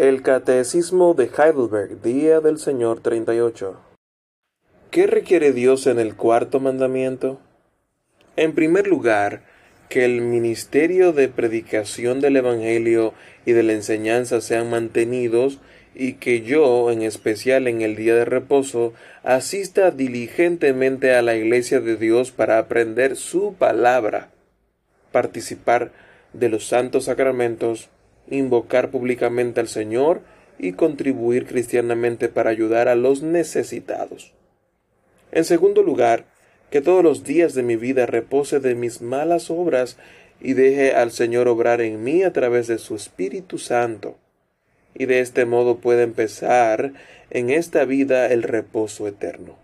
El Catecismo de Heidelberg, Día del Señor 38. ¿Qué requiere Dios en el cuarto mandamiento? En primer lugar, que el ministerio de predicación del Evangelio y de la enseñanza sean mantenidos y que yo, en especial en el día de reposo, asista diligentemente a la iglesia de Dios para aprender su palabra, participar de los santos sacramentos, invocar públicamente al Señor y contribuir cristianamente para ayudar a los necesitados. En segundo lugar, que todos los días de mi vida repose de mis malas obras y deje al Señor obrar en mí a través de su Espíritu Santo, y de este modo pueda empezar en esta vida el reposo eterno.